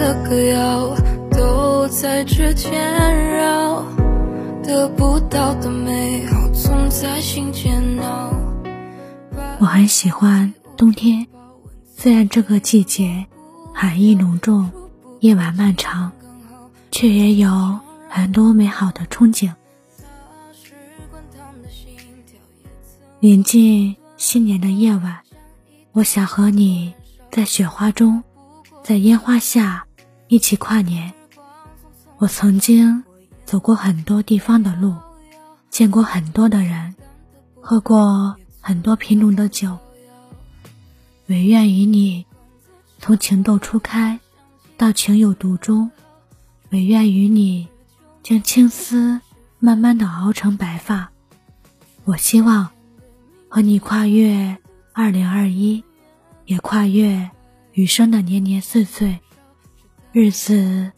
的歌谣，都在指尖绕。得不到的美好，总在心间闹。我很喜欢冬天，虽然这个季节寒意浓重，夜晚漫长，却也有很多美好的憧憬。临近新年的夜晚，我想和你在雪花中，在烟花下一起跨年。我曾经走过很多地方的路，见过很多的人，喝过很多品种的酒。唯愿与你，从情窦初开到情有独钟；唯愿与你，将青丝慢慢的熬成白发。我希望。和你跨越二零二一，也跨越余生的年年岁岁，日子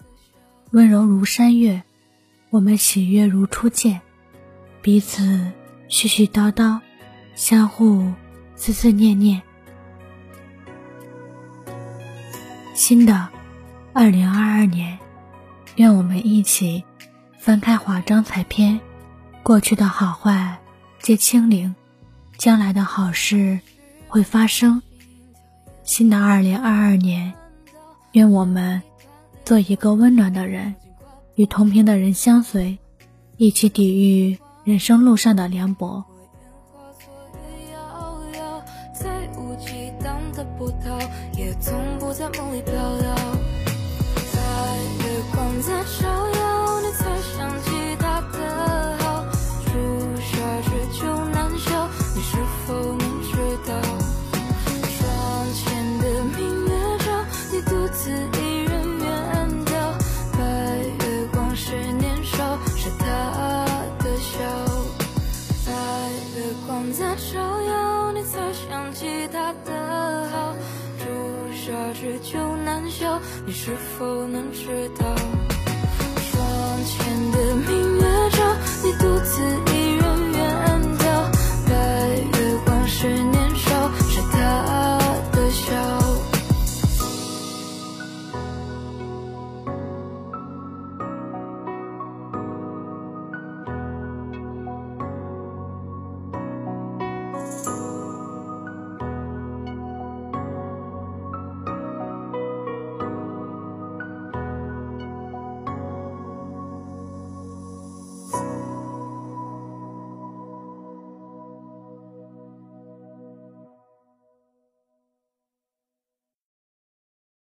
温柔如山月，我们喜悦如初见，彼此絮絮叨叨，相互思思念念。新的二零二二年，愿我们一起翻开华章彩篇，过去的好坏皆清零。将来的好事会发生。新的二零二二年，愿我们做一个温暖的人，与同频的人相随，一起抵御人生路上的凉薄。日久照耀你，才想起他的好。朱砂痣久难消，你是否能知道？